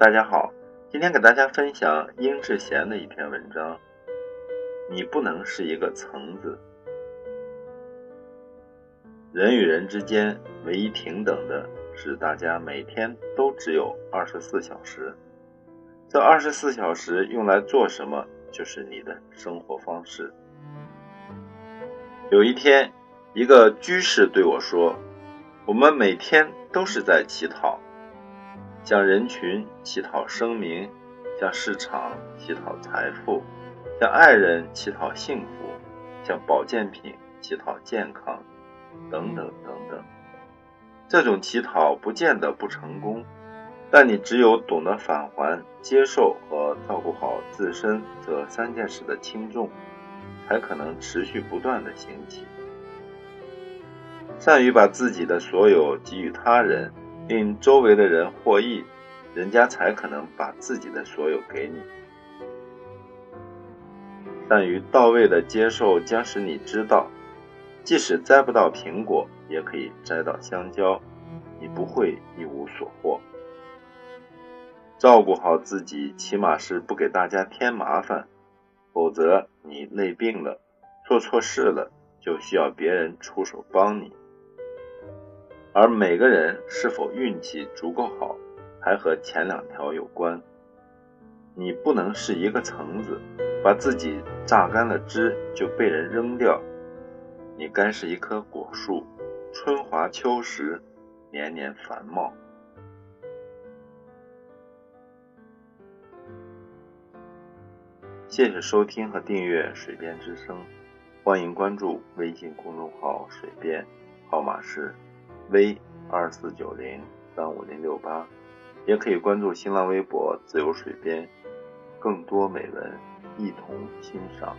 大家好，今天给大家分享殷志贤的一篇文章。你不能是一个层子。人与人之间唯一平等的是，大家每天都只有二十四小时。这二十四小时用来做什么，就是你的生活方式。有一天，一个居士对我说：“我们每天都是在乞讨，向人群乞讨声名，向市场乞讨财富，向爱人乞讨幸福，向保健品乞讨健康，等等等等。这种乞讨不见得不成功。”但你只有懂得返还、接受和照顾好自身这三件事的轻重，才可能持续不断的行起。善于把自己的所有给予他人，令周围的人获益，人家才可能把自己的所有给你。善于到位的接受，将使你知道，即使摘不到苹果，也可以摘到香蕉，你不会一无所获。照顾好自己，起码是不给大家添麻烦，否则你累病了，做错事了，就需要别人出手帮你。而每个人是否运气足够好，还和前两条有关。你不能是一个橙子，把自己榨干了汁就被人扔掉。你该是一棵果树，春华秋实，年年繁茂。谢谢收听和订阅《水边之声》，欢迎关注微信公众号“水边”，号码是 V 二四九零三五零六八，也可以关注新浪微博“自由水边”，更多美文一同欣赏。